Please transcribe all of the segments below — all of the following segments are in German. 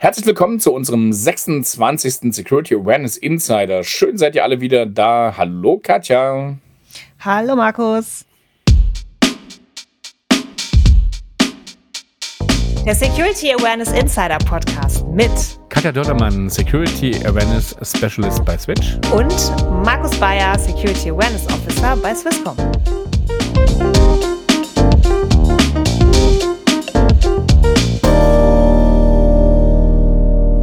Herzlich willkommen zu unserem 26. Security Awareness Insider. Schön seid ihr alle wieder da. Hallo Katja. Hallo Markus. Der Security Awareness Insider Podcast mit Katja Dördermann, Security Awareness Specialist bei Switch. Und Markus Bayer, Security Awareness Officer bei Swisscom.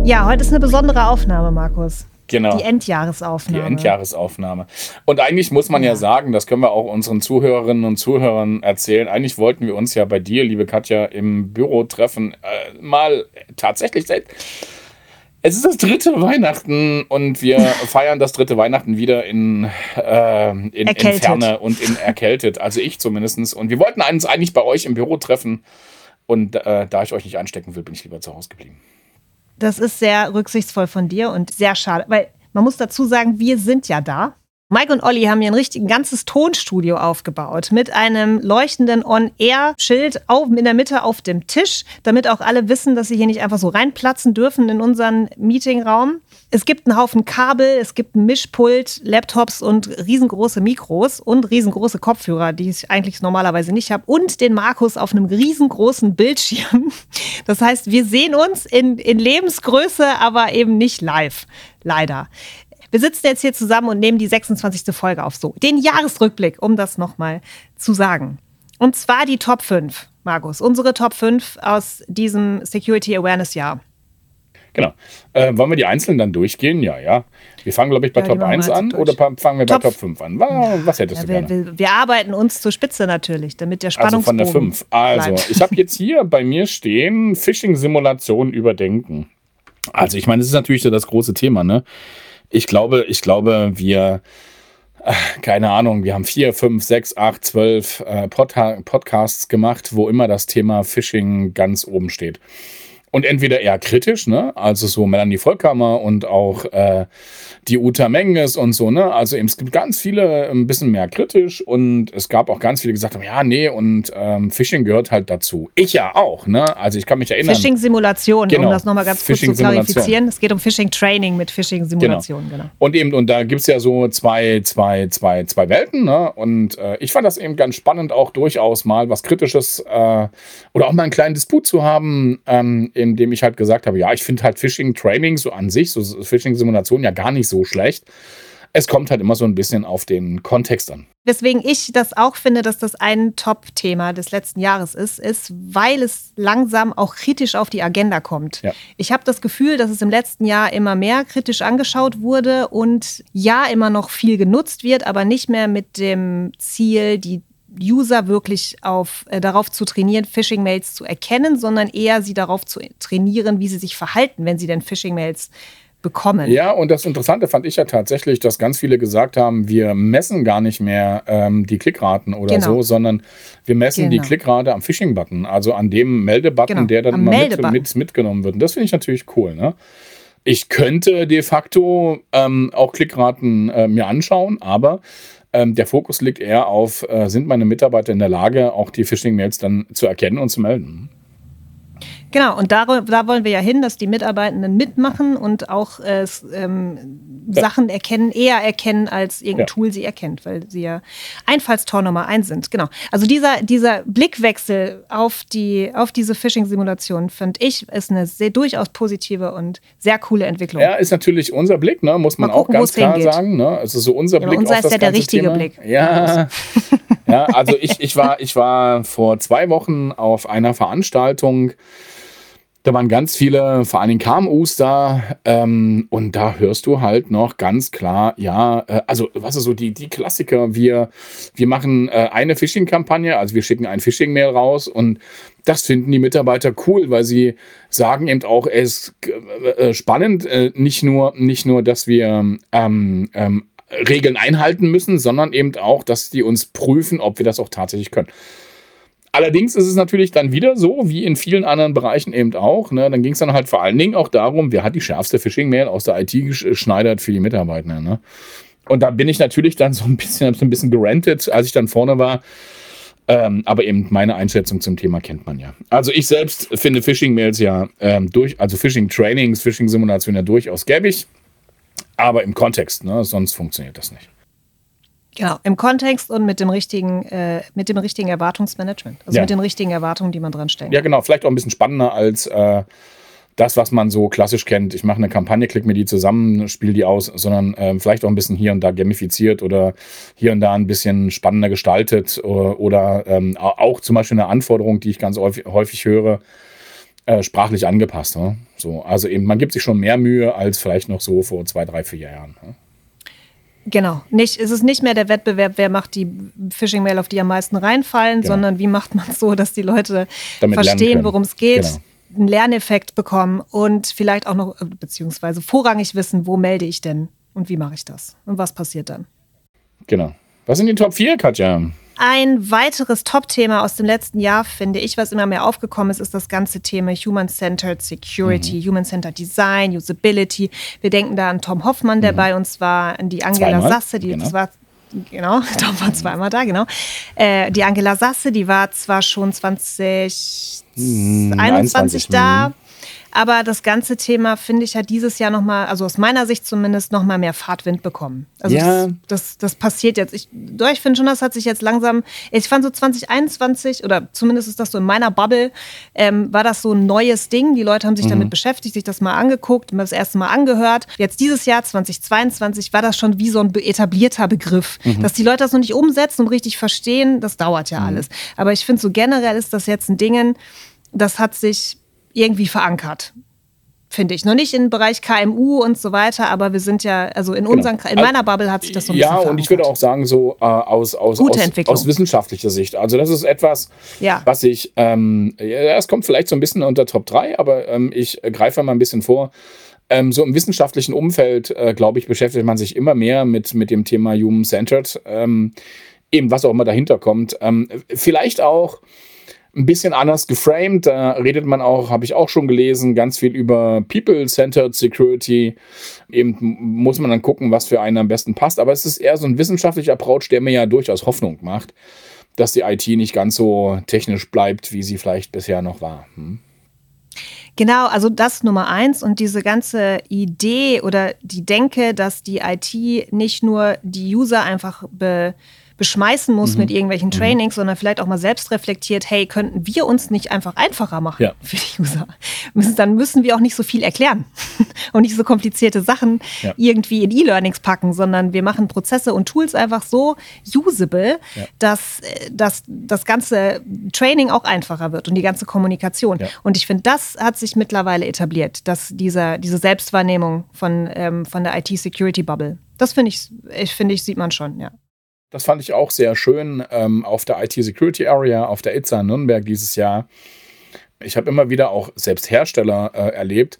Ja, heute ist eine besondere Aufnahme, Markus. Genau. Die Endjahresaufnahme. Die Endjahresaufnahme. Und eigentlich muss man ja. ja. sagen, das können wir auch unseren Zuhörerinnen und Zuhörern erzählen. Eigentlich wollten wir uns ja bei dir, liebe Katja, im Büro treffen. Äh, mal tatsächlich seit. Es ist das dritte Weihnachten und wir feiern das dritte Weihnachten wieder in, äh, in, in Ferne und in erkältet. Also ich zumindest. Und wir wollten uns eigentlich bei euch im Büro treffen. Und äh, da ich euch nicht anstecken will, bin ich lieber zu Hause geblieben. Das ist sehr rücksichtsvoll von dir und sehr schade, weil man muss dazu sagen, wir sind ja da. Mike und Olli haben hier ein richtig ganzes Tonstudio aufgebaut mit einem leuchtenden On-Air-Schild in der Mitte auf dem Tisch, damit auch alle wissen, dass sie hier nicht einfach so reinplatzen dürfen in unseren Meetingraum. Es gibt einen Haufen Kabel, es gibt ein Mischpult, Laptops und riesengroße Mikros und riesengroße Kopfhörer, die ich eigentlich normalerweise nicht habe und den Markus auf einem riesengroßen Bildschirm. Das heißt, wir sehen uns in, in Lebensgröße, aber eben nicht live. Leider. Wir sitzen jetzt hier zusammen und nehmen die 26. Folge auf. So, den Jahresrückblick, um das nochmal zu sagen. Und zwar die Top 5, Markus. Unsere Top 5 aus diesem Security Awareness Jahr. Genau. Äh, wollen wir die einzelnen dann durchgehen? Ja, ja. Wir fangen, glaube ich, bei ja, Top 1 an oder fangen wir Top, bei Top 5 an? Was hättest ja, du gerne? Wir, wir, arbeiten uns zur Spitze natürlich, damit der Spannungsbogen Also von der 5. Also, bleibt. ich habe jetzt hier bei mir stehen, Phishing-Simulation überdenken. Also, ich meine, das ist natürlich so das große Thema, ne? Ich glaube, ich glaube, wir, äh, keine Ahnung, wir haben vier, fünf, sechs, acht, zwölf äh, Pod Podcasts gemacht, wo immer das Thema Phishing ganz oben steht. Und entweder eher kritisch, ne? Also so Melanie Vollkammer und auch äh, die Uta Menges und so, ne? Also eben, es gibt ganz viele ein bisschen mehr kritisch und es gab auch ganz viele, die gesagt haben, ja, nee, und ähm, Phishing gehört halt dazu. Ich ja auch, ne? Also ich kann mich erinnern. Phishing-Simulation, genau. um das nochmal ganz kurz zu klarifizieren. Es geht um Phishing-Training mit Phishing-Simulation, genau. genau. Und eben, und da gibt es ja so zwei, zwei, zwei, zwei Welten, ne? Und äh, ich fand das eben ganz spannend, auch durchaus mal was Kritisches äh, oder auch mal einen kleinen Disput zu haben, ähm, indem ich halt gesagt habe, ja, ich finde halt Phishing-Training so an sich, so Phishing-Simulation ja gar nicht so schlecht. Es kommt halt immer so ein bisschen auf den Kontext an. Weswegen ich das auch finde, dass das ein Top-Thema des letzten Jahres ist, ist, weil es langsam auch kritisch auf die Agenda kommt. Ja. Ich habe das Gefühl, dass es im letzten Jahr immer mehr kritisch angeschaut wurde und ja immer noch viel genutzt wird, aber nicht mehr mit dem Ziel, die User wirklich auf, äh, darauf zu trainieren, Phishing-Mails zu erkennen, sondern eher sie darauf zu trainieren, wie sie sich verhalten, wenn sie denn Phishing-Mails bekommen. Ja, und das Interessante fand ich ja tatsächlich, dass ganz viele gesagt haben, wir messen gar nicht mehr ähm, die Klickraten oder genau. so, sondern wir messen genau. die Klickrate am Phishing-Button, also an dem Meldebutton, genau. der dann immer mit, mit, mitgenommen wird. Und das finde ich natürlich cool. Ne? Ich könnte de facto ähm, auch Klickraten äh, mir anschauen, aber ähm, der Fokus liegt eher auf, äh, sind meine Mitarbeiter in der Lage, auch die Phishing-Mails dann zu erkennen und zu melden. Genau, und da, da wollen wir ja hin, dass die Mitarbeitenden mitmachen und auch äh, ähm, ja. Sachen erkennen, eher erkennen, als irgendein ja. Tool sie erkennt, weil sie ja Einfallstor Nummer eins sind. Genau. Also dieser, dieser Blickwechsel auf, die, auf diese Phishing-Simulation, finde ich, ist eine sehr durchaus positive und sehr coole Entwicklung. Ja, ist natürlich unser Blick, ne? muss man gucken, auch ganz klar hingeht. sagen. Ne? Ist so unser ja, Blick unser auf das ist ja der richtige Thema. Blick. Ja, ja also ich, ich, war, ich war vor zwei Wochen auf einer Veranstaltung, da waren ganz viele, vor allen Dingen KMUs da. Ähm, und da hörst du halt noch ganz klar, ja, äh, also was ist so die, die Klassiker? Wir, wir machen äh, eine Phishing-Kampagne, also wir schicken ein Phishing-Mail raus und das finden die Mitarbeiter cool, weil sie sagen eben auch, es ist äh, spannend, äh, nicht, nur, nicht nur, dass wir ähm, ähm, Regeln einhalten müssen, sondern eben auch, dass die uns prüfen, ob wir das auch tatsächlich können. Allerdings ist es natürlich dann wieder so, wie in vielen anderen Bereichen eben auch. Ne? Dann ging es dann halt vor allen Dingen auch darum, wer hat die schärfste Phishing-Mail aus der IT geschneidert für die Mitarbeiter. Ne? Und da bin ich natürlich dann so ein bisschen, so ein bisschen gerantet, als ich dann vorne war. Ähm, aber eben meine Einschätzung zum Thema kennt man ja. Also ich selbst finde Phishing-Mails ja ähm, durch, also Phishing-Trainings, Phishing-Simulationen ja durchaus gäbig, aber im Kontext, ne? sonst funktioniert das nicht. Genau, im Kontext und mit dem richtigen, äh, mit dem richtigen Erwartungsmanagement. Also ja. mit den richtigen Erwartungen, die man dran stellt. Ja, genau, vielleicht auch ein bisschen spannender als äh, das, was man so klassisch kennt. Ich mache eine Kampagne, klicke mir die zusammen, spiele die aus, sondern äh, vielleicht auch ein bisschen hier und da gamifiziert oder hier und da ein bisschen spannender gestaltet oder, oder ähm, auch zum Beispiel eine Anforderung, die ich ganz häufig, häufig höre, äh, sprachlich angepasst. Ne? So, also eben, man gibt sich schon mehr Mühe als vielleicht noch so vor zwei, drei, vier Jahren. Ne? Genau. Nicht, es ist nicht mehr der Wettbewerb, wer macht die Phishing-Mail, auf die am meisten reinfallen, genau. sondern wie macht man es so, dass die Leute Damit verstehen, worum es geht. Genau einen Lerneffekt bekommen und vielleicht auch noch, beziehungsweise vorrangig wissen, wo melde ich denn und wie mache ich das und was passiert dann. Genau. Was sind die Top 4, Katja? Ein weiteres Top-Thema aus dem letzten Jahr, finde ich, was immer mehr aufgekommen ist, ist das ganze Thema Human-Centered Security, mhm. Human-Centered Design, Usability. Wir denken da an Tom Hoffmann, der mhm. bei uns war, an die Angela Zweimal. Sasse, die genau. war genau, Tom war zweimal da, genau. Äh, die Angela Sasse, die war zwar schon 20 21 21, da. Aber das ganze Thema, finde ich, hat dieses Jahr nochmal, also aus meiner Sicht zumindest, nochmal mehr Fahrtwind bekommen. Also ja. das, das, das, passiert jetzt. Ich, ich finde schon, das hat sich jetzt langsam, ich fand so 2021, oder zumindest ist das so in meiner Bubble, ähm, war das so ein neues Ding. Die Leute haben sich mhm. damit beschäftigt, sich das mal angeguckt, das erste Mal angehört. Jetzt dieses Jahr, 2022, war das schon wie so ein etablierter Begriff. Mhm. Dass die Leute das noch nicht umsetzen und richtig verstehen, das dauert ja mhm. alles. Aber ich finde, so generell ist das jetzt ein Ding, das hat sich irgendwie verankert finde ich. Noch nicht im Bereich KMU und so weiter, aber wir sind ja, also in, genau. unseren, in meiner Bubble hat sich das so ein ja, bisschen Ja, und ich würde auch sagen, so äh, aus, aus, aus, aus, wissenschaftlicher Sicht. Also das ist etwas, ja. was ich, ähm, ja, es kommt vielleicht so ein bisschen unter Top 3, aber ähm, ich greife mal ein bisschen vor. Ähm, so im wissenschaftlichen Umfeld, äh, glaube ich, beschäftigt man sich immer mehr mit, mit dem Thema Human-Centered, ähm, eben was auch immer dahinter kommt. Ähm, vielleicht auch ein bisschen anders geframed. Da redet man auch, habe ich auch schon gelesen, ganz viel über People-Centered Security. Eben muss man dann gucken, was für einen am besten passt. Aber es ist eher so ein wissenschaftlicher Approach, der mir ja durchaus Hoffnung macht, dass die IT nicht ganz so technisch bleibt, wie sie vielleicht bisher noch war. Hm? Genau, also das Nummer eins und diese ganze Idee oder die Denke, dass die IT nicht nur die User einfach be beschmeißen muss mhm. mit irgendwelchen mhm. Trainings, mhm. sondern vielleicht auch mal selbst reflektiert, hey, könnten wir uns nicht einfach einfacher machen ja. für die User? Dann müssen wir auch nicht so viel erklären und nicht so komplizierte Sachen ja. irgendwie in E-Learnings packen, sondern wir machen Prozesse und Tools einfach so usable, ja. dass, äh, dass das ganze Training auch einfacher wird und die ganze Kommunikation. Und ich finde, das hat sich mittlerweile etabliert, dass dieser, diese Selbstwahrnehmung von, ähm, von der IT-Security-Bubble. Das finde ich, ich finde ich, sieht man schon, ja. Das fand ich auch sehr schön ähm, auf der IT Security Area, auf der ITSA in Nürnberg dieses Jahr. Ich habe immer wieder auch selbst Hersteller äh, erlebt,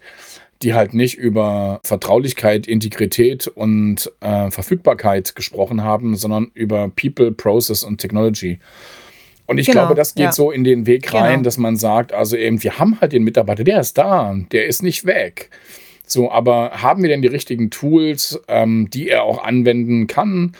die halt nicht über Vertraulichkeit, Integrität und äh, Verfügbarkeit gesprochen haben, sondern über People, Process und Technology. Und ich genau, glaube, das geht ja. so in den Weg rein, genau. dass man sagt, also eben, wir haben halt den Mitarbeiter, der ist da, der ist nicht weg. So, aber haben wir denn die richtigen Tools, ähm, die er auch anwenden kann?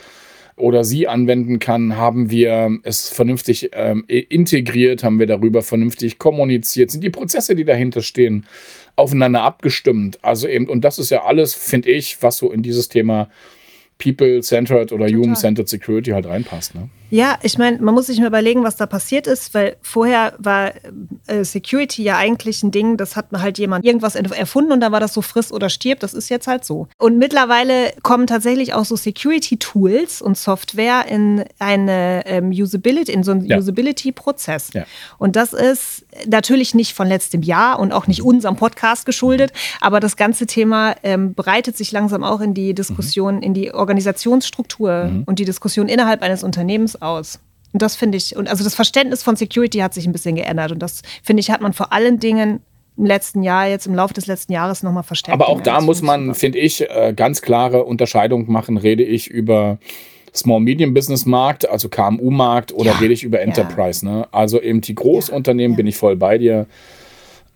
Oder sie anwenden kann, haben wir es vernünftig ähm, integriert, haben wir darüber vernünftig kommuniziert, sind die Prozesse, die dahinter stehen, aufeinander abgestimmt. Also eben, und das ist ja alles, finde ich, was so in dieses Thema People-Centered oder Human-Centered Security halt reinpasst. Ne? Ja, ich meine, man muss sich mal überlegen, was da passiert ist, weil vorher war äh, Security ja eigentlich ein Ding, das hat halt jemand irgendwas erfunden und da war das so friss oder stirbt, das ist jetzt halt so. Und mittlerweile kommen tatsächlich auch so Security-Tools und Software in eine ähm, Usability, in so einen ja. Usability-Prozess. Ja. Und das ist natürlich nicht von letztem Jahr und auch nicht unserem Podcast geschuldet, aber das ganze Thema ähm, breitet sich langsam auch in die Diskussion, mhm. in die Organisationsstruktur mhm. und die Diskussion innerhalb eines Unternehmens aus. Und das finde ich, und also das Verständnis von Security hat sich ein bisschen geändert. Und das, finde ich, hat man vor allen Dingen im letzten Jahr, jetzt im Laufe des letzten Jahres nochmal verstärkt. Aber auch da muss man, finde ich, äh, ganz klare Unterscheidung machen. Rede ich über Small-Medium-Business-Markt, also KMU-Markt, oder ja, rede ich über Enterprise? Ja. Ne? Also eben die Großunternehmen ja. bin ich voll bei dir.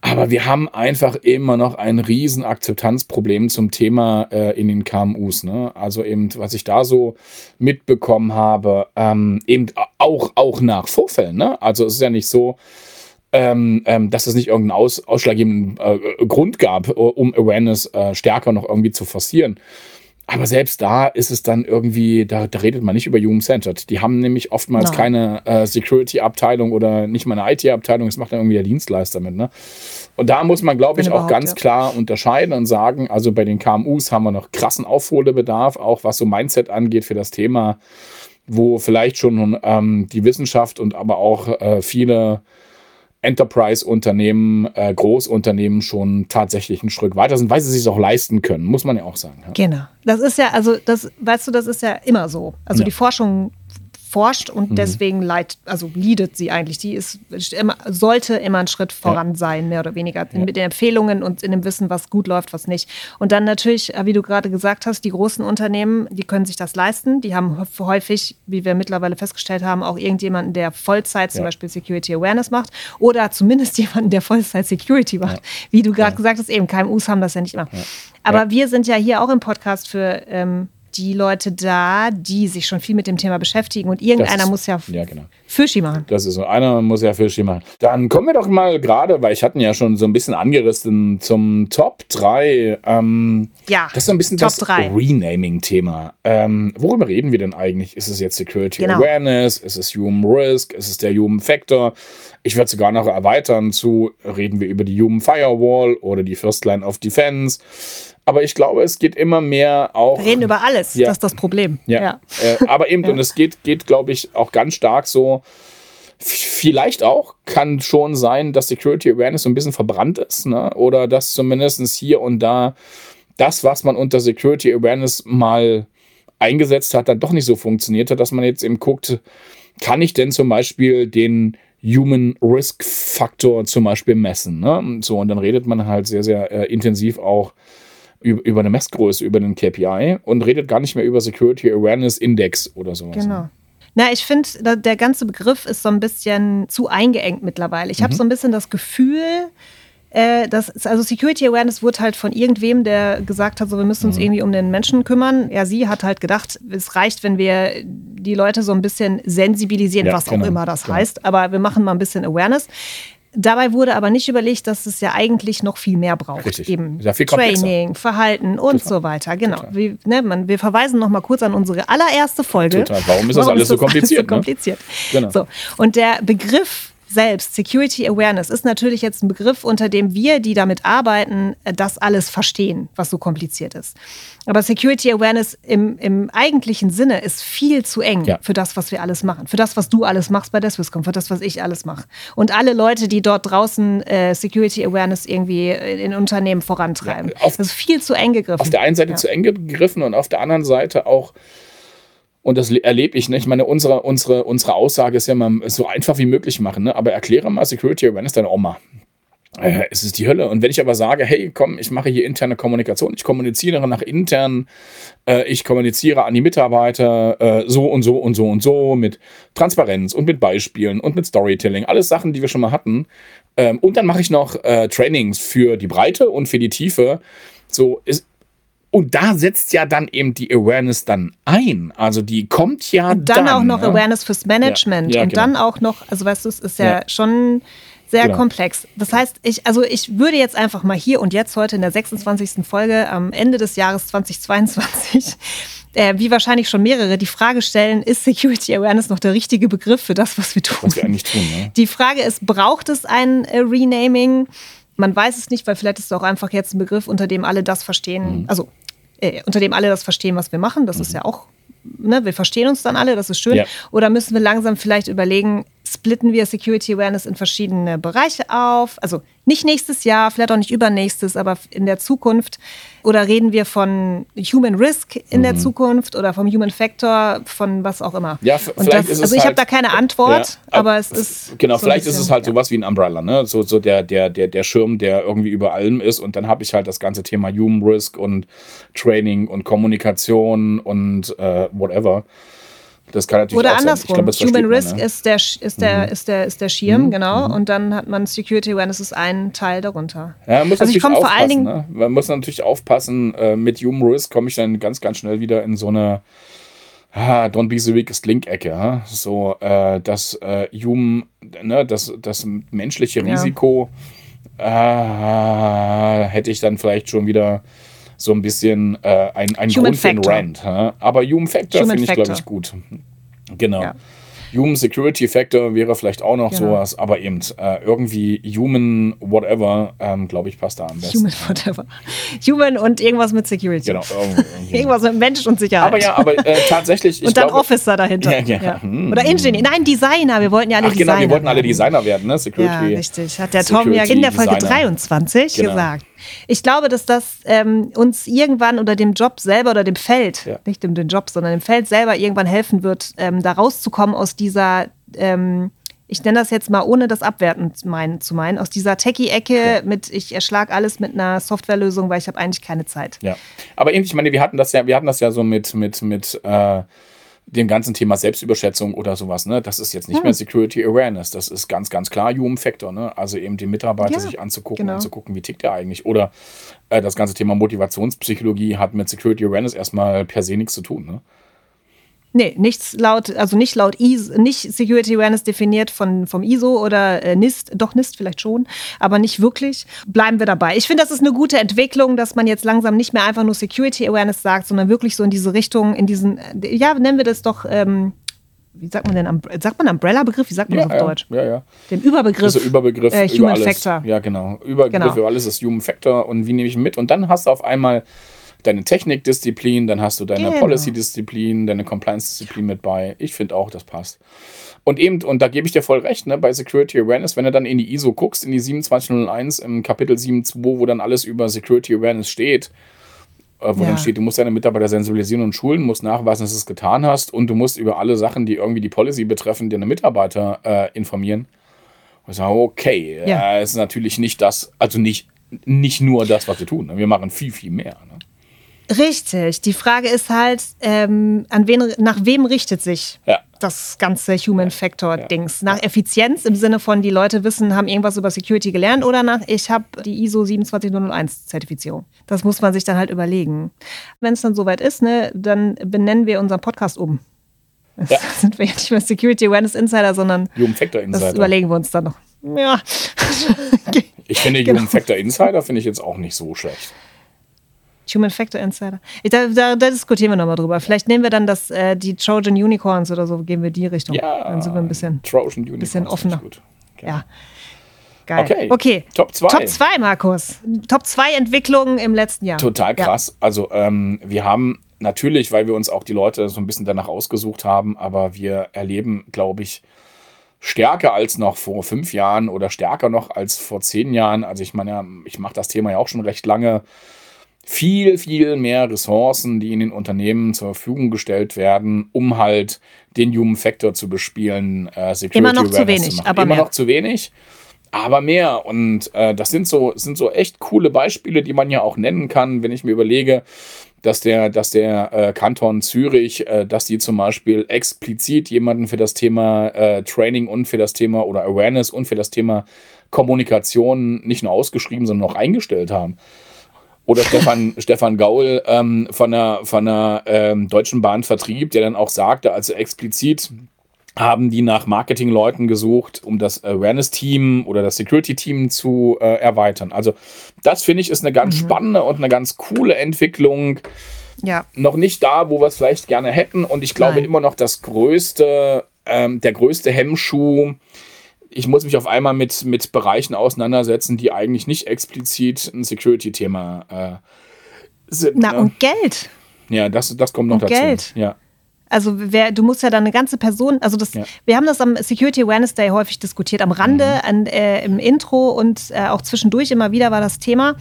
Aber wir haben einfach immer noch ein riesen Akzeptanzproblem zum Thema äh, in den KMUs. Ne? Also eben, was ich da so mitbekommen habe, ähm, eben auch, auch nach Vorfällen. Ne? Also es ist ja nicht so, ähm, ähm, dass es nicht irgendeinen aus, ausschlaggebenden äh, Grund gab, um Awareness äh, stärker noch irgendwie zu forcieren. Aber selbst da ist es dann irgendwie, da, da redet man nicht über Human-Centered. Die haben nämlich oftmals no. keine äh, Security-Abteilung oder nicht mal eine IT-Abteilung. Das macht dann irgendwie der Dienstleister mit. Ne? Und da muss man, glaube ich, auch ganz ja. klar unterscheiden und sagen, also bei den KMUs haben wir noch krassen Aufholbedarf, auch was so Mindset angeht für das Thema, wo vielleicht schon ähm, die Wissenschaft und aber auch äh, viele Enterprise-Unternehmen, äh, Großunternehmen schon tatsächlich einen Schritt weiter sind, weil sie es sich auch leisten können, muss man ja auch sagen. Ja. Genau. Das ist ja, also das, weißt du, das ist ja immer so. Also ja. die Forschung forscht und mhm. deswegen leid, also leadet sie eigentlich. Die ist sollte immer einen Schritt voran ja. sein, mehr oder weniger, ja. mit den Empfehlungen und in dem Wissen, was gut läuft, was nicht. Und dann natürlich, wie du gerade gesagt hast, die großen Unternehmen, die können sich das leisten. Die haben häufig, wie wir mittlerweile festgestellt haben, auch irgendjemanden, der Vollzeit zum ja. Beispiel Security Awareness macht oder zumindest jemanden, der Vollzeit Security macht. Wie du gerade gesagt hast, eben KMUs haben das ja nicht immer. Aber wir sind ja hier auch im Podcast für ähm, die Leute da, die sich schon viel mit dem Thema beschäftigen und irgendeiner ist, muss ja, ja genau. Fischi machen. Das ist so, einer muss ja Fischi machen. Dann kommen wir doch mal gerade, weil ich hatten ja schon so ein bisschen angerissen zum Top 3. Ähm, ja, das ist so ein bisschen Top das Renaming-Thema. Ähm, worüber reden wir denn eigentlich? Ist es jetzt Security genau. Awareness? Ist es Human Risk? Ist es der Human Factor? Ich würde sogar noch erweitern zu, reden wir über die Human Firewall oder die First Line of Defense? Aber ich glaube, es geht immer mehr auch. Wir reden über alles, ja. das ist das Problem. Ja. ja. Äh, aber eben, und es geht, geht glaube ich, auch ganz stark so. Vielleicht auch kann schon sein, dass Security Awareness so ein bisschen verbrannt ist, ne? oder dass zumindest hier und da das, was man unter Security Awareness mal eingesetzt hat, dann doch nicht so funktioniert hat, dass man jetzt eben guckt, kann ich denn zum Beispiel den Human Risk Faktor zum Beispiel messen? Ne? So, und dann redet man halt sehr, sehr äh, intensiv auch über, eine Messgröße, über einen KPI und redet gar nicht mehr über Security Awareness Index oder sowas. Genau. Na, ich finde, der ganze Begriff ist so ein bisschen zu eingeengt mittlerweile. Ich mhm. habe so ein bisschen das Gefühl, äh, dass, also Security Awareness wurde halt von irgendwem, der gesagt hat, so wir müssen uns mhm. irgendwie um den Menschen kümmern. Ja, sie hat halt gedacht, es reicht, wenn wir die Leute so ein bisschen sensibilisieren, ja, was genau, auch immer das genau. heißt. Aber wir machen mal ein bisschen Awareness. Dabei wurde aber nicht überlegt, dass es ja eigentlich noch viel mehr braucht. Richtig. Eben ja Training, Verhalten und Total. so weiter. Genau. Wie, ne, man, wir verweisen noch mal kurz an unsere allererste Folge. Total. Warum ist das Warum alles so kompliziert? Alles so kompliziert? Ne? Genau. So. Und der Begriff selbst, Security Awareness, ist natürlich jetzt ein Begriff, unter dem wir, die damit arbeiten, äh, das alles verstehen, was so kompliziert ist. Aber Security Awareness im, im eigentlichen Sinne ist viel zu eng ja. für das, was wir alles machen. Für das, was du alles machst bei der Swisscom, für das, was ich alles mache. Und alle Leute, die dort draußen äh, Security Awareness irgendwie in Unternehmen vorantreiben. Ja, auf, das ist viel zu eng gegriffen. Auf der einen Seite ja. zu eng gegriffen und auf der anderen Seite auch und das erlebe ich, ne? Ich meine, unsere, unsere, unsere Aussage ist ja mal so einfach wie möglich machen, ne? Aber erkläre mal Security Awareness deiner Oma. Äh, es ist die Hölle. Und wenn ich aber sage, hey, komm, ich mache hier interne Kommunikation, ich kommuniziere nach intern, äh, ich kommuniziere an die Mitarbeiter äh, so und so und so und so mit Transparenz und mit Beispielen und mit Storytelling, alles Sachen, die wir schon mal hatten. Ähm, und dann mache ich noch äh, Trainings für die Breite und für die Tiefe. So, ist, und da setzt ja dann eben die Awareness dann ein. Also die kommt ja und dann. dann auch noch ja. Awareness fürs Management. Ja, ja, und genau. dann auch noch, also weißt du, es ist ja, schon sehr genau. komplex. Das heißt, ich, also ich würde jetzt einfach mal hier und jetzt heute in der 26. Folge am Ende des Jahres 2022 äh, wie wahrscheinlich schon mehrere, die Frage stellen, ist Security Awareness noch der richtige Begriff für das, was wir tun? Was wir eigentlich tun, ne? Die Frage ist, braucht es ein äh, Renaming? Man weiß es nicht, weil vielleicht ist es auch einfach jetzt ein Begriff, unter dem alle das verstehen, mhm. also äh, unter dem alle das verstehen, was wir machen. Das mhm. ist ja auch, ne, wir verstehen uns dann alle, das ist schön. Ja. Oder müssen wir langsam vielleicht überlegen, splitten wir Security Awareness in verschiedene Bereiche auf. Also nicht nächstes Jahr, vielleicht auch nicht übernächstes, aber in der Zukunft. Oder reden wir von Human Risk in mhm. der Zukunft oder vom Human Factor, von was auch immer. Ja, vielleicht das, ist es Also ich halt, habe da keine Antwort, ja, aber es ist. Genau, so vielleicht bisschen, ist es halt ja. sowas wie ein Umbrella, ne? So, so der, der, der, der Schirm, der irgendwie über allem ist. Und dann habe ich halt das ganze Thema Human Risk und Training und Kommunikation und äh, whatever. Das kann natürlich Oder auch andersrum. Glaub, Human Risk ne? ist, der, ist, der, mhm. ist, der, ist der Schirm, mhm. genau. Mhm. Und dann hat man Security Awareness ist ein Teil darunter. Ja, man muss also natürlich aufpassen. Vor allen Dingen ne? Man muss natürlich aufpassen. Äh, mit Human Risk komme ich dann ganz, ganz schnell wieder in so eine ah, Don't be the weakest Link-Ecke. So, äh, das äh, Human, ne, das, das menschliche Risiko ja. äh, hätte ich dann vielleicht schon wieder so ein bisschen äh, ein, ein Grund für einen Rant. Aber Human Factor finde ich, glaube ich, gut. Genau. Ja. Human Security Factor wäre vielleicht auch noch genau. sowas, aber eben äh, irgendwie Human Whatever, ähm, glaube ich, passt da am besten. Human Whatever. Human und irgendwas mit Security. Genau. Irgendwas mit Mensch und Sicherheit. Aber ja, aber äh, tatsächlich. und dann glaube, Officer dahinter. Ja, ja. ja. Hm. Oder Ingenieur. Nein, Designer. Wir wollten ja alle Ach, Designer. Genau, wir wollten alle Designer werden, ne? Security. Ja, richtig. Hat der Tom ja in der Folge Designer. 23 genau. gesagt. Ich glaube, dass das ähm, uns irgendwann oder dem Job selber oder dem Feld, ja. nicht dem, dem Job, sondern dem Feld selber irgendwann helfen wird, ähm, da rauszukommen aus dieser, ähm, ich nenne das jetzt mal ohne das abwertend mein, zu meinen, aus dieser Techie-Ecke ja. mit, ich erschlag alles mit einer Softwarelösung, weil ich habe eigentlich keine Zeit. Ja, aber ich meine, wir hatten das ja, wir hatten das ja so mit, mit, mit äh dem ganzen Thema Selbstüberschätzung oder sowas, ne? Das ist jetzt nicht hm. mehr Security Awareness. Das ist ganz, ganz klar Human Factor, ne? Also eben den Mitarbeiter ja, sich anzugucken genau. und zu gucken, wie tickt der eigentlich. Oder äh, das ganze Thema Motivationspsychologie hat mit Security Awareness erstmal per se nichts zu tun, ne? Nee, nichts laut, also nicht laut ISO, nicht Security Awareness definiert von, vom ISO oder äh, NIST, doch NIST vielleicht schon, aber nicht wirklich. Bleiben wir dabei. Ich finde, das ist eine gute Entwicklung, dass man jetzt langsam nicht mehr einfach nur Security Awareness sagt, sondern wirklich so in diese Richtung, in diesen, ja, nennen wir das doch, ähm, wie sagt man denn, sagt man Umbrella-Begriff? Wie sagt man ja, das auf Deutsch? Ja, ja. Den Überbegriff. Also Überbegriff äh, Human über. Factor. Ja, genau. Überbegriff genau. über alles ist Human Factor und wie nehme ich ihn mit? Und dann hast du auf einmal deine Technikdisziplin, dann hast du deine genau. Policy-Disziplin, deine Compliance-Disziplin mit bei. Ich finde auch, das passt. Und eben, und da gebe ich dir voll recht, ne, bei Security Awareness, wenn du dann in die ISO guckst, in die 2701 im Kapitel 7.2, wo dann alles über Security Awareness steht, äh, wo ja. dann steht, du musst deine Mitarbeiter sensibilisieren und schulen, musst nachweisen, dass du es getan hast und du musst über alle Sachen, die irgendwie die Policy betreffen, deine Mitarbeiter äh, informieren. Und ich sage, okay, ja. äh, ist natürlich nicht das, also nicht, nicht nur das, was wir tun. Ne? Wir machen viel, viel mehr. Ne? Richtig. Die Frage ist halt, ähm, an wen, nach wem richtet sich ja. das ganze Human Factor Dings? Nach Effizienz im Sinne von, die Leute wissen, haben irgendwas über Security gelernt oder nach, ich habe die ISO 27001 Zertifizierung? Das muss man sich dann halt überlegen. Wenn es dann soweit ist, ne, dann benennen wir unseren Podcast um. Ja. sind wir ja nicht mehr Security Awareness Insider, sondern Human Factor Insider. Das überlegen wir uns dann noch. Ja. Ich finde genau. Human Factor Insider finde ich jetzt auch nicht so schlecht. Human Factor Insider. Ich, da, da, da, diskutieren wir nochmal drüber. Vielleicht nehmen wir dann das, äh, die Trojan Unicorns oder so, gehen wir die Richtung. Ja, dann sind wir ein bisschen, Trojan Unicorns bisschen offener. Gut. Okay. Ja. Geil. Okay. okay. Top 2. Top 2, Markus. Top 2 Entwicklungen im letzten Jahr. Total krass. Ja. Also, ähm, wir haben natürlich, weil wir uns auch die Leute so ein bisschen danach ausgesucht haben, aber wir erleben, glaube ich, stärker als noch vor fünf Jahren oder stärker noch als vor zehn Jahren. Also, ich meine, ich mache das Thema ja auch schon recht lange viel, viel mehr Ressourcen, die in den Unternehmen zur Verfügung gestellt werden, um halt den Human Factor zu bespielen, äh, Security Immer noch zu wenig, zu aber Immer mehr. noch zu wenig, aber mehr. Und äh, das sind so, sind so echt coole Beispiele, die man ja auch nennen kann, wenn ich mir überlege, dass der, dass der äh, Kanton Zürich, äh, dass die zum Beispiel explizit jemanden für das Thema äh, Training und für das Thema oder Awareness und für das Thema Kommunikation nicht nur ausgeschrieben, sondern auch eingestellt haben. Oder Stefan, Stefan Gaul ähm, von der, von der ähm, Deutschen Bahn Vertrieb, der dann auch sagte, also explizit haben die nach Marketingleuten gesucht, um das Awareness-Team oder das Security-Team zu äh, erweitern. Also das finde ich ist eine ganz mhm. spannende und eine ganz coole Entwicklung. Ja. Noch nicht da, wo wir es vielleicht gerne hätten. Und ich glaube Nein. immer noch das größte, ähm, der größte Hemmschuh ich muss mich auf einmal mit, mit Bereichen auseinandersetzen, die eigentlich nicht explizit ein Security-Thema äh, sind. Na, ne? und Geld. Ja, das, das kommt noch und dazu. Geld. Ja. Also wer, du musst ja dann eine ganze Person, also das, ja. wir haben das am Security Awareness Day häufig diskutiert, am Rande, mhm. an, äh, im Intro und äh, auch zwischendurch immer wieder war das Thema.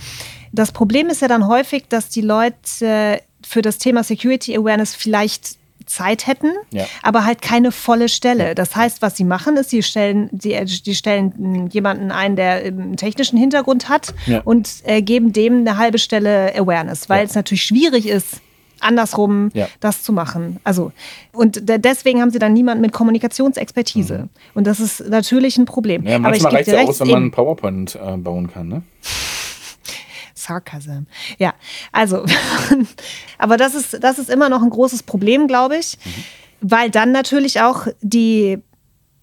Das Problem ist ja dann häufig, dass die Leute für das Thema Security Awareness vielleicht Zeit hätten, ja. aber halt keine volle Stelle. Das heißt, was sie machen, ist, sie stellen, die, die stellen jemanden ein, der einen technischen Hintergrund hat ja. und äh, geben dem eine halbe Stelle Awareness, weil ja. es natürlich schwierig ist, andersrum ja. das zu machen. Also, und deswegen haben sie dann niemanden mit Kommunikationsexpertise. Mhm. Und das ist natürlich ein Problem. Ja, manchmal reicht es ja aus, wenn man einen PowerPoint äh, bauen kann, ne? Sarcasm. Ja, also, aber das ist, das ist immer noch ein großes Problem, glaube ich, mhm. weil dann natürlich auch die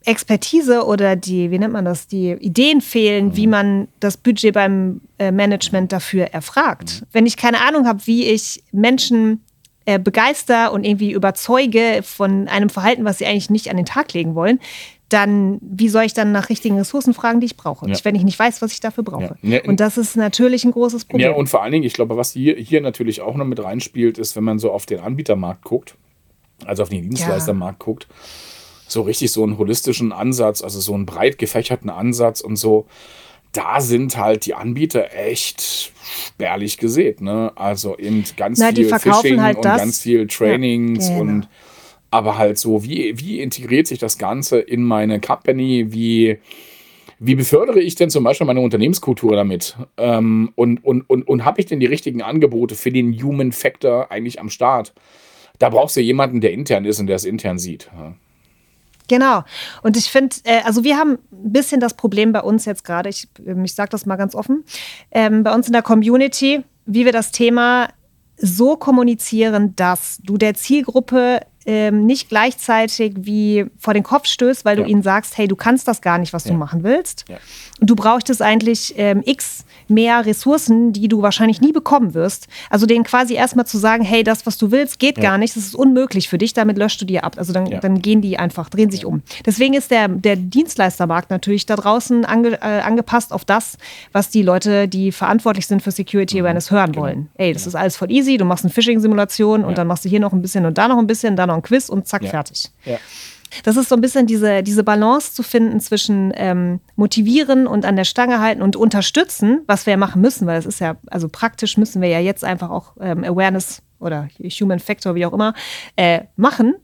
Expertise oder die, wie nennt man das, die Ideen fehlen, wie mhm. man das Budget beim äh, Management dafür erfragt. Mhm. Wenn ich keine Ahnung habe, wie ich Menschen äh, begeister und irgendwie überzeuge von einem Verhalten, was sie eigentlich nicht an den Tag legen wollen, dann wie soll ich dann nach richtigen Ressourcen fragen, die ich brauche, ja. wenn ich nicht weiß, was ich dafür brauche. Ja. Ja, und das ist natürlich ein großes Problem. Ja, und vor allen Dingen, ich glaube, was hier, hier natürlich auch noch mit reinspielt, ist, wenn man so auf den Anbietermarkt guckt, also auf den Dienstleistermarkt guckt, so richtig so einen holistischen Ansatz, also so einen breit gefächerten Ansatz und so, da sind halt die Anbieter echt spärlich gesät. Ne? Also eben ganz Na, viel Phishing halt und ganz viel Trainings genau. und aber halt so, wie, wie integriert sich das Ganze in meine Company? Wie, wie befördere ich denn zum Beispiel meine Unternehmenskultur damit? Ähm, und und, und, und habe ich denn die richtigen Angebote für den Human Factor eigentlich am Start? Da brauchst du jemanden, der intern ist und der es intern sieht. Genau. Und ich finde, äh, also wir haben ein bisschen das Problem bei uns jetzt gerade, ich, ich sage das mal ganz offen, ähm, bei uns in der Community, wie wir das Thema so kommunizieren, dass du der Zielgruppe ähm, nicht gleichzeitig wie vor den Kopf stößt, weil ja. du ihnen sagst, hey, du kannst das gar nicht, was ja. du machen willst. Ja. Du brauchtest eigentlich ähm, x mehr Ressourcen, die du wahrscheinlich nie bekommen wirst. Also denen quasi erstmal zu sagen, hey, das, was du willst, geht gar nicht, das ist unmöglich für dich, damit löscht du dir ab. Also dann, dann gehen die einfach, drehen sich um. Deswegen ist der, der Dienstleistermarkt natürlich da draußen ange, äh, angepasst auf das, was die Leute, die verantwortlich sind für Security mhm. Awareness, hören genau. wollen. Ey, das genau. ist alles voll easy, du machst eine Phishing-Simulation und dann machst du hier noch ein bisschen und da noch ein bisschen, da noch ein Quiz und zack, fertig. Ja. Das ist so ein bisschen diese, diese Balance zu finden zwischen ähm, motivieren und an der Stange halten und unterstützen, was wir ja machen müssen, weil es ist ja, also praktisch müssen wir ja jetzt einfach auch ähm, Awareness oder Human Factor, wie auch immer, äh, machen.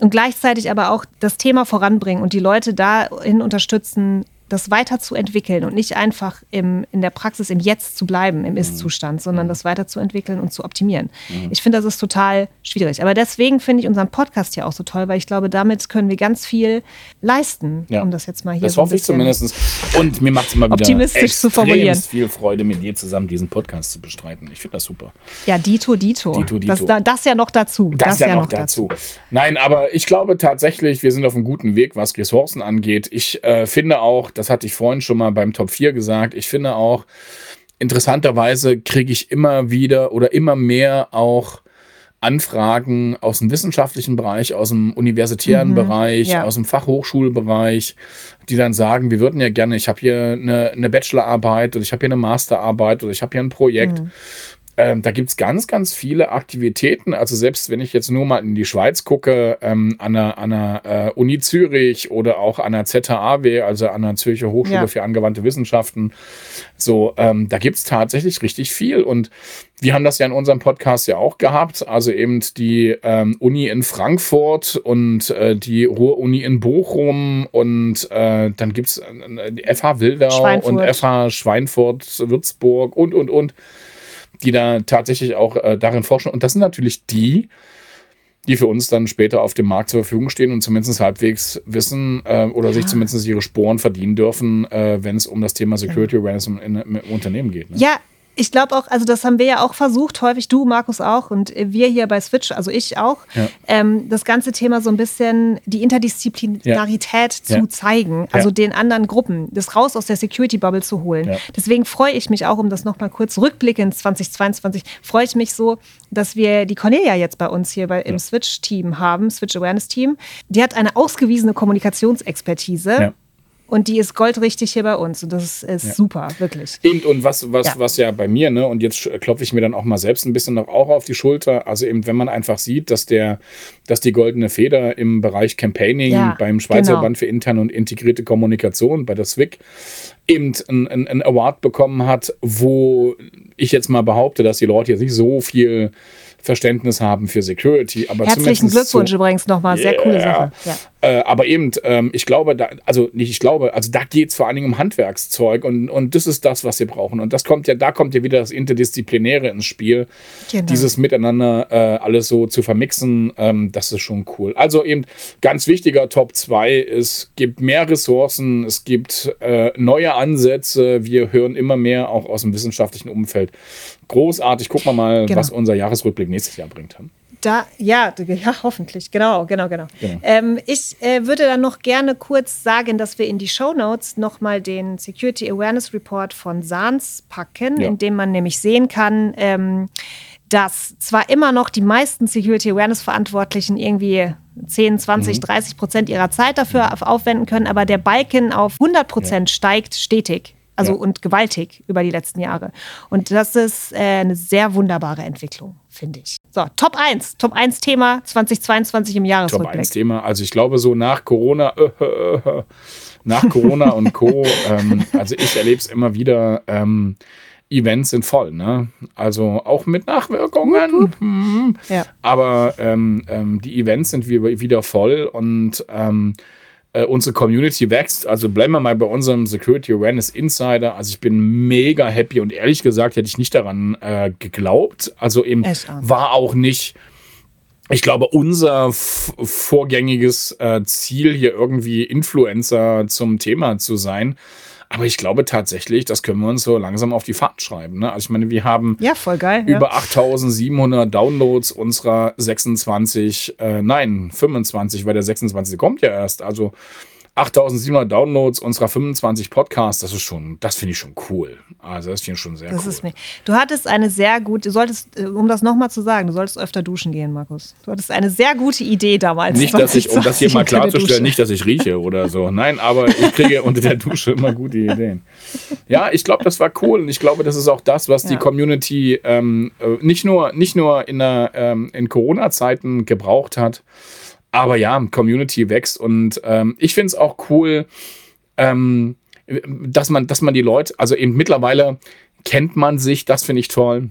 Und gleichzeitig aber auch das Thema voranbringen und die Leute dahin unterstützen, das weiterzuentwickeln und nicht einfach im, in der Praxis im Jetzt zu bleiben, im mhm. Ist-Zustand, sondern mhm. das weiterzuentwickeln und zu optimieren. Mhm. Ich finde, das ist total schwierig. Aber deswegen finde ich unseren Podcast hier auch so toll, weil ich glaube, damit können wir ganz viel leisten, ja. um das jetzt mal hier Das so hoffe ich zumindest. Und mir macht es immer wieder optimistisch zu formulieren. viel Freude, mit dir zusammen diesen Podcast zu bestreiten. Ich finde das super. Ja, Dito, Dito. Dito, Dito. Das, das ja noch dazu. Das, das ja, ja noch dazu. dazu. Nein, aber ich glaube tatsächlich, wir sind auf einem guten Weg, was Ressourcen angeht. Ich äh, finde auch, das hatte ich vorhin schon mal beim Top 4 gesagt. Ich finde auch, interessanterweise kriege ich immer wieder oder immer mehr auch Anfragen aus dem wissenschaftlichen Bereich, aus dem universitären mhm, Bereich, ja. aus dem Fachhochschulbereich, die dann sagen, wir würden ja gerne, ich habe hier eine, eine Bachelorarbeit oder ich habe hier eine Masterarbeit oder ich habe hier ein Projekt. Mhm. Ähm, da gibt es ganz, ganz viele Aktivitäten. Also selbst wenn ich jetzt nur mal in die Schweiz gucke, ähm, an der, an der äh, Uni Zürich oder auch an der ZHAW, also an der Zürcher Hochschule ja. für angewandte Wissenschaften, so, ähm, da gibt es tatsächlich richtig viel. Und wir haben das ja in unserem Podcast ja auch gehabt. Also eben die ähm, Uni in Frankfurt und äh, die Ruhr-Uni in Bochum und äh, dann gibt es äh, die FH Wildau und FH Schweinfurt, Würzburg und, und, und die da tatsächlich auch äh, darin forschen. Und das sind natürlich die, die für uns dann später auf dem Markt zur Verfügung stehen und zumindest halbwegs wissen äh, oder ja. sich zumindest ihre Sporen verdienen dürfen, äh, wenn es um das Thema Security Awareness im, im Unternehmen geht. Ne? Ja, ich glaube auch, also das haben wir ja auch versucht, häufig du, Markus auch und wir hier bei Switch, also ich auch, ja. ähm, das ganze Thema so ein bisschen die Interdisziplinarität ja. zu ja. zeigen, also den anderen Gruppen, das raus aus der Security-Bubble zu holen. Deswegen freue ich mich auch, um das nochmal kurz rückblickend 2022, freue ich mich so, dass wir die Cornelia jetzt bei uns hier bei, im Switch-Team haben, Switch Awareness-Team. Die hat eine ausgewiesene Kommunikationsexpertise und die ist goldrichtig hier bei uns. Und das ist, ja. super, wirklich. Und, und was, was, ja. was ja bei mir, ne, und jetzt klopfe ich mir dann auch mal selbst ein bisschen noch auch auf die Schulter. Also eben, wenn man einfach sieht, dass der, dass die goldene Feder im Bereich Campaigning ja, beim Schweizer genau. Band für interne und integrierte Kommunikation bei der SWIC eben einen ein Award bekommen hat, wo ich jetzt mal behaupte, dass die Leute jetzt nicht so viel Verständnis haben für Security. Aber Herzlichen Glückwunsch so, übrigens nochmal, sehr yeah, coole Sache. Ja. Äh, aber eben, ähm, ich glaube, da, also nicht ich glaube, also da geht es vor allen Dingen um Handwerkszeug und, und das ist das, was wir brauchen. Und das kommt ja, da kommt ja wieder das Interdisziplinäre ins Spiel. Genau. Dieses Miteinander äh, alles so zu vermixen, ähm, das ist schon cool. Also eben ganz wichtiger Top 2, es gibt mehr Ressourcen, es gibt äh, neue Ansätze, wir hören immer mehr auch aus dem wissenschaftlichen Umfeld. Großartig, gucken wir mal, genau. was unser Jahresrückblick nächstes Jahr bringt. Da, ja, ja, hoffentlich. Genau, genau, genau. genau. Ähm, ich äh, würde dann noch gerne kurz sagen, dass wir in die Show Notes nochmal den Security Awareness Report von SANS packen, ja. in dem man nämlich sehen kann, ähm, dass zwar immer noch die meisten Security Awareness Verantwortlichen irgendwie 10, 20, mhm. 30 Prozent ihrer Zeit dafür mhm. aufwenden können, aber der Balken auf 100 Prozent ja. steigt stetig. Also ja. und gewaltig über die letzten Jahre. Und das ist äh, eine sehr wunderbare Entwicklung, finde ich. So, Top 1. Top 1 Thema 2022 im Jahresrückblick. Top 1 Thema. Also ich glaube so nach Corona, äh, äh, äh nach Corona und Co. Ähm, also ich erlebe es immer wieder. Ähm, Events sind voll, ne? Also auch mit Nachwirkungen. Mhm. Ja. Aber ähm, ähm, die Events sind wieder voll und ähm, äh, unsere Community wächst. Also bleiben wir mal bei unserem Security Awareness Insider. Also ich bin mega happy und ehrlich gesagt hätte ich nicht daran äh, geglaubt. Also eben war auch nicht ich glaube, unser vorgängiges äh, Ziel, hier irgendwie Influencer zum Thema zu sein, aber ich glaube tatsächlich, das können wir uns so langsam auf die Fahrt schreiben. Ne? Also ich meine, wir haben ja, voll geil, über ja. 8700 Downloads unserer 26, äh, nein, 25, weil der 26 kommt ja erst. Also 8700 Downloads unserer 25 Podcasts, das ist schon, das finde ich schon cool. Also das finde ich schon sehr das cool. Ist mir. Du hattest eine sehr gute, du solltest, äh, um das nochmal zu sagen, du solltest öfter duschen gehen, Markus. Du hattest eine sehr gute Idee damals. Nicht, dass ich, um das hier mal klarzustellen, nicht, dass ich rieche oder so. Nein, aber ich kriege unter der Dusche immer gute Ideen. Ja, ich glaube, das war cool und ich glaube, das ist auch das, was ja. die Community ähm, äh, nicht nur, nicht nur in, ähm, in Corona-Zeiten gebraucht hat, aber ja, Community wächst und ähm, ich finde es auch cool, ähm, dass man, dass man die Leute, also eben mittlerweile kennt man sich, das finde ich toll.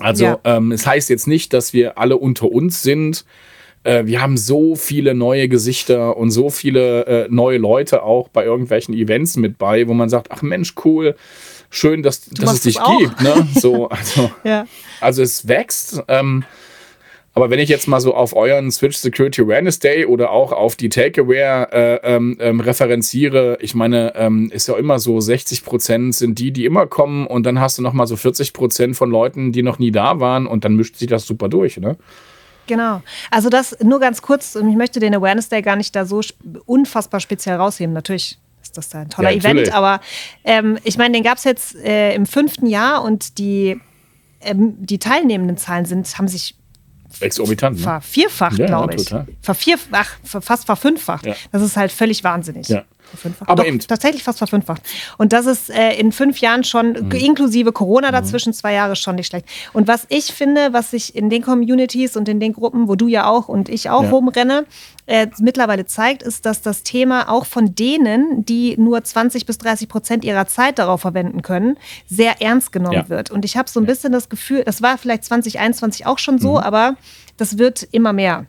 Also ja. ähm, es heißt jetzt nicht, dass wir alle unter uns sind. Äh, wir haben so viele neue Gesichter und so viele äh, neue Leute auch bei irgendwelchen Events mit bei, wo man sagt, ach Mensch, cool, schön, dass, dass es dich gibt. Ne? So, also, ja. also es wächst. Ähm, aber wenn ich jetzt mal so auf euren Switch Security Awareness Day oder auch auf die Takeaware äh, ähm, ähm, referenziere, ich meine, ähm, ist ja immer so, 60 Prozent sind die, die immer kommen und dann hast du noch mal so 40 Prozent von Leuten, die noch nie da waren und dann mischt sich das super durch, ne? Genau. Also das nur ganz kurz, und ich möchte den Awareness Day gar nicht da so unfassbar speziell rausheben. Natürlich ist das da ein toller ja, Event, aber ähm, ich meine, den gab es jetzt äh, im fünften Jahr und die, ähm, die teilnehmenden Zahlen sind, haben sich exorbitant. Ne? Vervierfacht, ja, glaube ich. Total. Vervierfach, fast verfünffacht. Ja. Das ist halt völlig wahnsinnig. Ja. Aber Doch, eben. Tatsächlich fast verfünffacht. Und das ist äh, in fünf Jahren schon, mhm. inklusive Corona mhm. dazwischen, mhm. zwei Jahre schon nicht schlecht. Und was ich finde, was sich in den Communities und in den Gruppen, wo du ja auch und ich auch ja. rumrenne, äh, mittlerweile zeigt, ist, dass das Thema auch von denen, die nur 20 bis 30 Prozent ihrer Zeit darauf verwenden können, sehr ernst genommen ja. wird. Und ich habe so ein bisschen das Gefühl, das war vielleicht 2021 auch schon so, mhm. aber das wird immer mehr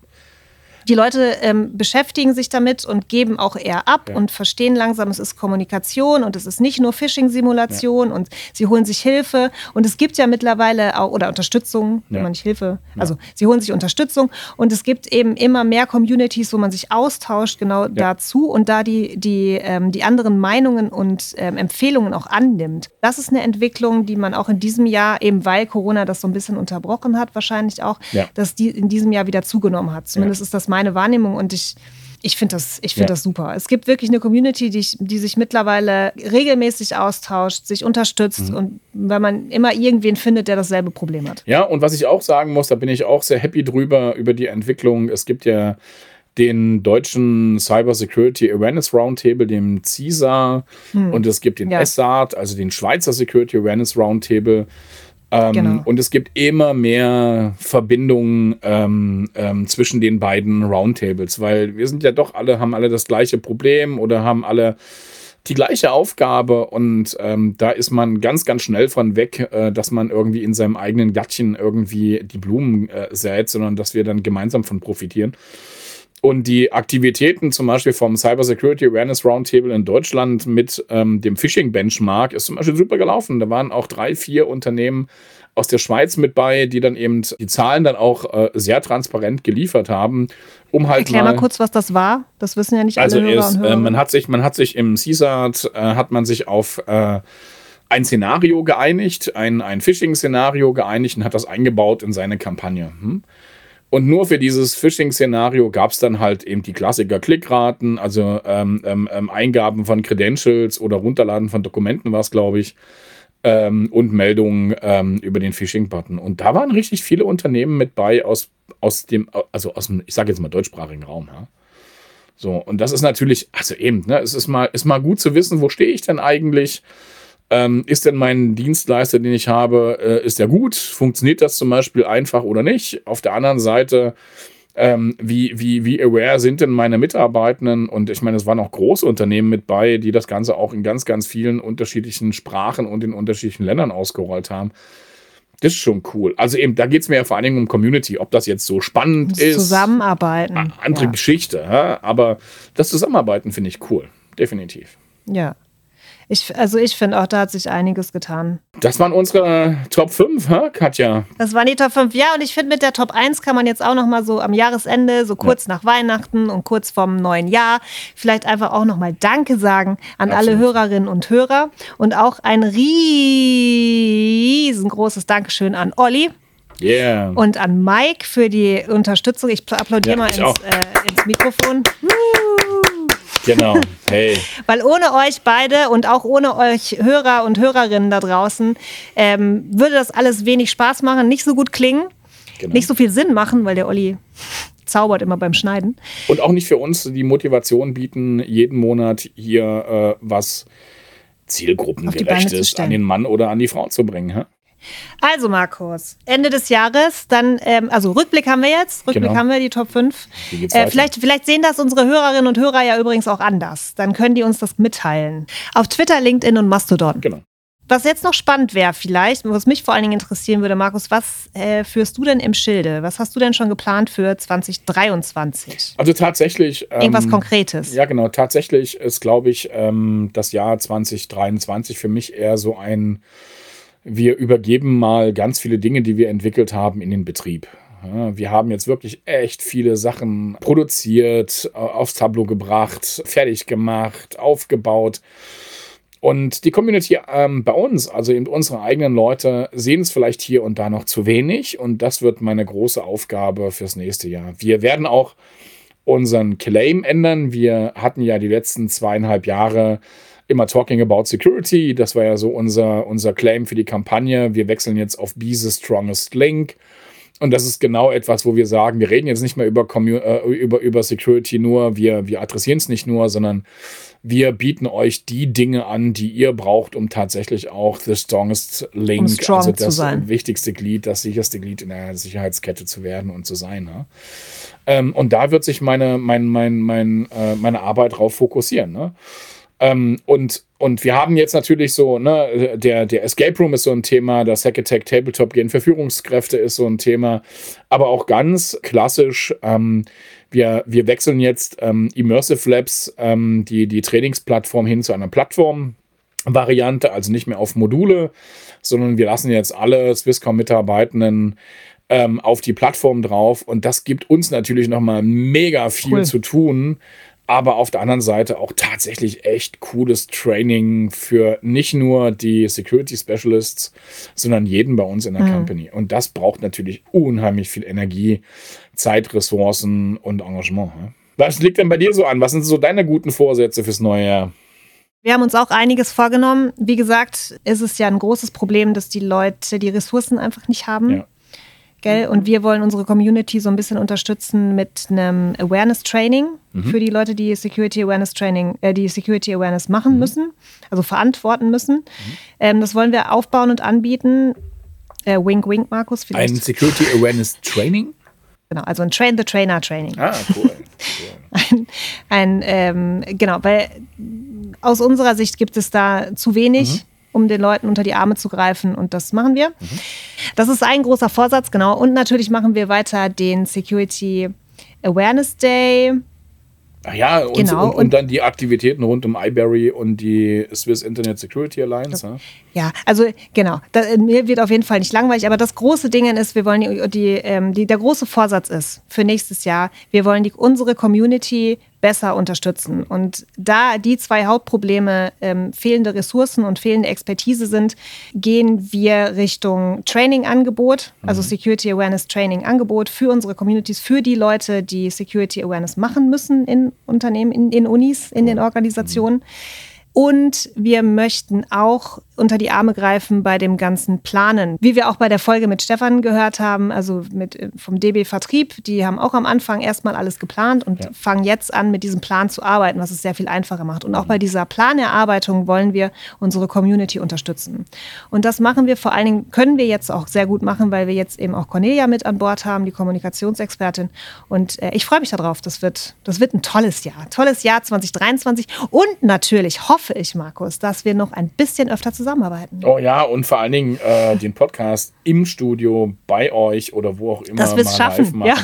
die Leute ähm, beschäftigen sich damit und geben auch eher ab ja. und verstehen langsam, es ist Kommunikation und es ist nicht nur Phishing-Simulation ja. und sie holen sich Hilfe. Und es gibt ja mittlerweile auch, oder Unterstützung, wenn man nicht Hilfe, also sie holen sich Unterstützung und es gibt eben immer mehr Communities, wo man sich austauscht, genau dazu und da die, die, ähm, die anderen Meinungen und ähm, Empfehlungen auch annimmt. Das ist eine Entwicklung, die man auch in diesem Jahr, eben weil Corona das so ein bisschen unterbrochen hat, wahrscheinlich auch, dass die in diesem Jahr wieder zugenommen hat. Zumindest ist das meine Wahrnehmung und ich, ich finde das, ich ja. das super. Es gibt wirklich eine Community, die, die sich mittlerweile regelmäßig austauscht, sich unterstützt mhm. und wenn man immer irgendwen findet, der dasselbe Problem hat. Ja, und was ich auch sagen muss, da bin ich auch sehr happy drüber, über die Entwicklung. Es gibt ja den deutschen Cyber Security Awareness Roundtable, dem CISA, hm. und es gibt den ja. SART, also den Schweizer Security Awareness Roundtable. Ähm, genau. Und es gibt immer mehr Verbindungen ähm, ähm, zwischen den beiden Roundtables, weil wir sind ja doch alle, haben alle das gleiche Problem oder haben alle die gleiche Aufgabe und ähm, da ist man ganz, ganz schnell von weg, äh, dass man irgendwie in seinem eigenen Gattchen irgendwie die Blumen äh, sät, sondern dass wir dann gemeinsam von profitieren. Und die Aktivitäten zum Beispiel vom Cyber Security Awareness Roundtable in Deutschland mit ähm, dem Phishing Benchmark ist zum Beispiel super gelaufen. Da waren auch drei, vier Unternehmen aus der Schweiz mit bei, die dann eben die Zahlen dann auch äh, sehr transparent geliefert haben, um halt Erklär mal, mal, kurz, was das war. Das wissen ja nicht also alle Hörer ist, und Hörer. Äh, man hat sich, man hat sich im CSAT äh, hat man sich auf äh, ein Szenario geeinigt, ein, ein Phishing-Szenario geeinigt und hat das eingebaut in seine Kampagne. Hm? Und nur für dieses Phishing-Szenario gab es dann halt eben die Klassiker Klickraten, also ähm, ähm, ähm, Eingaben von Credentials oder Runterladen von Dokumenten war es, glaube ich, ähm, und Meldungen ähm, über den Phishing-Button. Und da waren richtig viele Unternehmen mit bei aus, aus dem, also aus dem, ich sage jetzt mal deutschsprachigen Raum. Ja? So, und das ist natürlich, also eben, ne, es ist mal, ist mal gut zu wissen, wo stehe ich denn eigentlich? Ähm, ist denn mein Dienstleister, den ich habe, äh, ist der gut? Funktioniert das zum Beispiel einfach oder nicht? Auf der anderen Seite, ähm, wie, wie, wie aware sind denn meine Mitarbeitenden? Und ich meine, es waren auch große Unternehmen mit bei, die das Ganze auch in ganz, ganz vielen unterschiedlichen Sprachen und in unterschiedlichen Ländern ausgerollt haben. Das ist schon cool. Also eben, da geht es mir ja vor allen Dingen um Community, ob das jetzt so spannend das ist. Zusammenarbeiten. Andere ja. Geschichte, aber das Zusammenarbeiten finde ich cool. Definitiv. Ja. Ich, also ich finde auch, da hat sich einiges getan. Das waren unsere Top 5, hä, Katja? Das waren die Top 5, ja. Und ich finde, mit der Top 1 kann man jetzt auch noch mal so am Jahresende, so kurz ja. nach Weihnachten und kurz vorm neuen Jahr, vielleicht einfach auch noch mal Danke sagen an Absolut. alle Hörerinnen und Hörer. Und auch ein riesengroßes Dankeschön an Olli. Yeah. Und an Mike für die Unterstützung. Ich applaudiere ja, mal ins, äh, ins Mikrofon. Genau. Hey. Weil ohne euch beide und auch ohne euch Hörer und Hörerinnen da draußen ähm, würde das alles wenig Spaß machen, nicht so gut klingen, genau. nicht so viel Sinn machen, weil der Olli zaubert immer beim Schneiden. Und auch nicht für uns die Motivation bieten, jeden Monat hier äh, was zielgruppengerechtes an den Mann oder an die Frau zu bringen. Hä? Also, Markus, Ende des Jahres, dann, ähm, also Rückblick haben wir jetzt, Rückblick genau. haben wir, die Top 5. Äh, vielleicht, vielleicht sehen das unsere Hörerinnen und Hörer ja übrigens auch anders. Dann können die uns das mitteilen. Auf Twitter, LinkedIn und Mastodon. Genau. Was jetzt noch spannend wäre, vielleicht, was mich vor allen Dingen interessieren würde, Markus, was äh, führst du denn im Schilde? Was hast du denn schon geplant für 2023? Also tatsächlich. Ähm, Irgendwas Konkretes. Ja, genau. Tatsächlich ist, glaube ich, ähm, das Jahr 2023 für mich eher so ein wir übergeben mal ganz viele Dinge, die wir entwickelt haben, in den Betrieb. wir haben jetzt wirklich echt viele Sachen produziert, äh, aufs Tableau gebracht, fertig gemacht, aufgebaut. Und die Community ähm, bei uns, also eben unsere eigenen Leute, sehen es vielleicht hier und da noch zu wenig. Und das wird meine große Aufgabe fürs nächste Jahr. Wir werden auch unseren Claim ändern. Wir hatten ja die letzten zweieinhalb Jahre immer talking about security. Das war ja so unser, unser Claim für die Kampagne. Wir wechseln jetzt auf Be the strongest link. Und das ist genau etwas, wo wir sagen, wir reden jetzt nicht mehr über, äh, über, über Security nur, wir, wir adressieren es nicht nur, sondern wir bieten euch die Dinge an, die ihr braucht, um tatsächlich auch the strongest link, um strong also das wichtigste Glied, das sicherste Glied in der Sicherheitskette zu werden und zu sein. Ne? Ähm, und da wird sich meine, mein, mein, mein, äh, meine Arbeit drauf fokussieren. Ne? Ähm, und, und wir haben jetzt natürlich so, ne, der, der Escape Room ist so ein Thema, das Hack Attack Tabletop Game für Führungskräfte ist so ein Thema, aber auch ganz klassisch, ähm, wir, wir wechseln jetzt ähm, Immersive Labs, ähm, die, die Trainingsplattform hin zu einer Plattform. Variante, also nicht mehr auf Module, sondern wir lassen jetzt alle Swisscom-Mitarbeitenden ähm, auf die Plattform drauf und das gibt uns natürlich nochmal mega viel cool. zu tun, aber auf der anderen Seite auch tatsächlich echt cooles Training für nicht nur die Security Specialists, sondern jeden bei uns in der mhm. Company. Und das braucht natürlich unheimlich viel Energie, Zeit, Ressourcen und Engagement. Was liegt denn bei dir so an? Was sind so deine guten Vorsätze fürs neue Jahr? Wir haben uns auch einiges vorgenommen. Wie gesagt, ist es ja ein großes Problem, dass die Leute die Ressourcen einfach nicht haben. Ja. Gell? Und wir wollen unsere Community so ein bisschen unterstützen mit einem Awareness-Training mhm. für die Leute, die Security Awareness Training, äh, die Security Awareness machen mhm. müssen, also verantworten müssen. Mhm. Ähm, das wollen wir aufbauen und anbieten. Äh, wink, wink, Markus. Vielleicht. Ein Security Awareness Training? Genau, also ein Train the Trainer Training. Ah, cool. ein, ein ähm, genau, weil aus unserer Sicht gibt es da zu wenig. Um den Leuten unter die Arme zu greifen und das machen wir. Mhm. Das ist ein großer Vorsatz, genau. Und natürlich machen wir weiter den Security Awareness Day. Ach ja, und, genau. und, und, dann die Aktivitäten rund um iBerry und die Swiss Internet Security Alliance. Ja, ja also genau. Da, mir wird auf jeden Fall nicht langweilig, aber das große Ding ist, wir wollen die, die, ähm, die, der große Vorsatz ist für nächstes Jahr, wir wollen die, unsere Community besser unterstützen. Und da die zwei Hauptprobleme ähm, fehlende Ressourcen und fehlende Expertise sind, gehen wir Richtung Training-Angebot, also mhm. Security Awareness Training-Angebot für unsere Communities, für die Leute, die Security Awareness machen müssen in Unternehmen, in den Unis, in den Organisationen. Und wir möchten auch unter die Arme greifen bei dem ganzen Planen. Wie wir auch bei der Folge mit Stefan gehört haben, also mit, äh, vom DB Vertrieb, die haben auch am Anfang erstmal alles geplant und ja. fangen jetzt an, mit diesem Plan zu arbeiten, was es sehr viel einfacher macht. Und auch bei dieser Planerarbeitung wollen wir unsere Community unterstützen. Und das machen wir vor allen Dingen, können wir jetzt auch sehr gut machen, weil wir jetzt eben auch Cornelia mit an Bord haben, die Kommunikationsexpertin. Und äh, ich freue mich darauf. Das wird, das wird ein tolles Jahr. Tolles Jahr 2023. Und natürlich hoffe ich, Markus, dass wir noch ein bisschen öfter zusammen zusammenarbeiten. Oh ja, und vor allen Dingen äh, den Podcast im Studio bei euch oder wo auch immer. Dass wir es schaffen. Ja.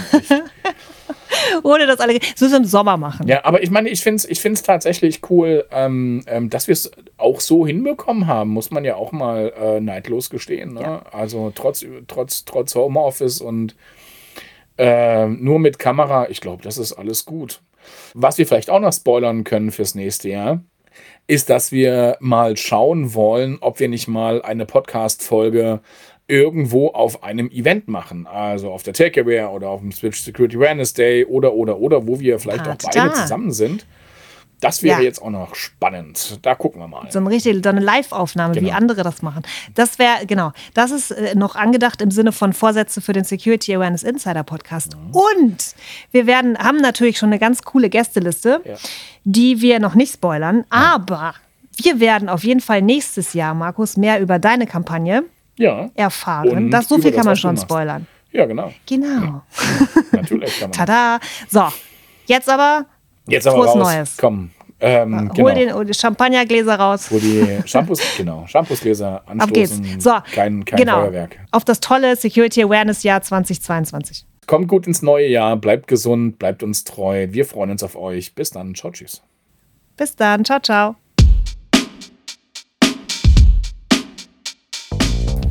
Ohne das alle. Das müssen wir im Sommer machen. Ja, aber ich meine, ich finde es ich find's tatsächlich cool, ähm, ähm, dass wir es auch so hinbekommen haben, muss man ja auch mal äh, neidlos gestehen. Ne? Ja. Also trotz, trotz, trotz Homeoffice und äh, nur mit Kamera, ich glaube, das ist alles gut. Was wir vielleicht auch noch spoilern können fürs nächste Jahr, ist, dass wir mal schauen wollen, ob wir nicht mal eine Podcast-Folge irgendwo auf einem Event machen. Also auf der TakeAware oder auf dem Switch Security Awareness Day oder, oder, oder, wo wir vielleicht Part auch beide da. zusammen sind. Das wäre ja. jetzt auch noch spannend. Da gucken wir mal. So eine richtige, so eine Live-Aufnahme, genau. wie andere das machen. Das wäre, genau, das ist äh, noch angedacht im Sinne von Vorsätze für den Security Awareness Insider Podcast. Mhm. Und wir werden, haben natürlich schon eine ganz coole Gästeliste, ja. die wir noch nicht spoilern, ja. aber wir werden auf jeden Fall nächstes Jahr, Markus, mehr über deine Kampagne erfahren. das, so viel kann man schon spoilern. Ja, genau. Genau. Natürlich kann man. Tada. So, jetzt aber Jetzt aber raus. Neues. Komm. Ähm, Hol genau. den Champagnergläser raus. Hol die Shampoos, genau, Shampoosgläser anstoßen. Ab geht's. So, kein, kein genau. Feuerwerk. Auf das tolle Security Awareness Jahr 2022. Kommt gut ins neue Jahr, bleibt gesund, bleibt uns treu. Wir freuen uns auf euch. Bis dann. Ciao, tschüss. Bis dann. Ciao, ciao.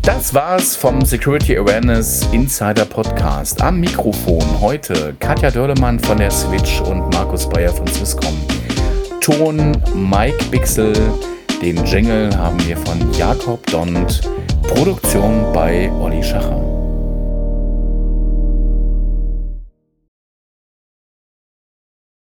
Das war's vom Security Awareness Insider Podcast. Am Mikrofon heute Katja Dörlemann von der Switch und Markus Bayer von Swisscom. Ton Mike Bixel. Den Jingle haben wir von Jakob Dont. Produktion bei Olli Schacher.